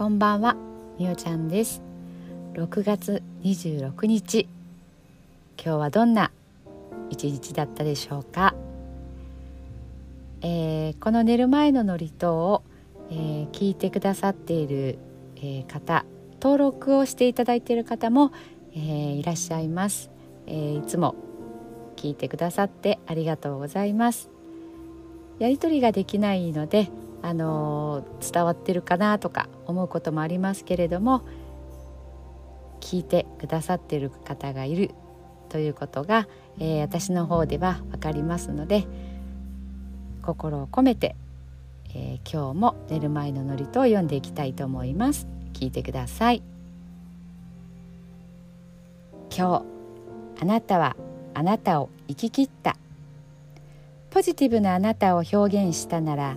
こんばんはみおちゃんです。6月26日。今日はどんな一日だったでしょうか、えー、この寝る前の祝詞を、えー、聞いてくださっている、えー、方登録をしていただいている方も、えー、いらっしゃいます、えー、いつも聞いてくださってありがとうございます。やり取りができないのであの伝わってるかなとか思うこともありますけれども聞いてくださっている方がいるということが、えー、私の方では分かりますので心を込めて、えー、今日も寝る前の祝詞を読んでいきたいと思います。聞いてください。今日あなたはあなたを生き切った。ポジティブなあなたを表現したなら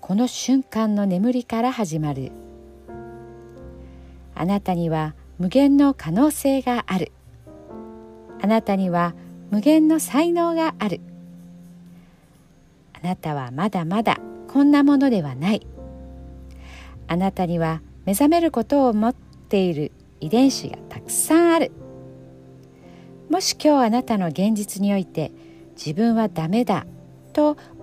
この瞬間の眠りから始まる。あなたには無限の可能性がある。あなたには無限の才能がある。あなたはまだまだこんなものではない。あなたには目覚めることを持っている遺伝子がたくさんある。もし今日あなたの現実において自分はダメだと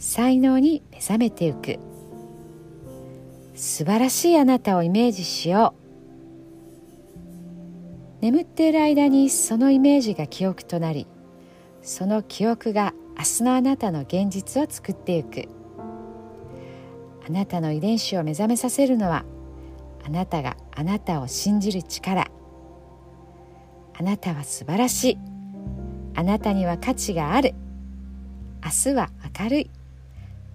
才能に目覚めていく。素晴らしいあなたをイメージしよう。眠っている間にそのイメージが記憶となりその記憶が明日のあなたの現実を作っていく。あなたの遺伝子を目覚めさせるのはあなたがあなたを信じる力。あなたは素晴らしい。あなたには価値がある。明日は明るい。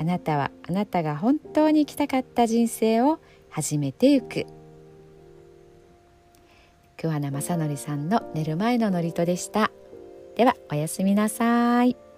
あなたはあなたが本当に生きたかった人生を始めてゆく桑名正則さんの寝る前の祝詞でしたではおやすみなさい。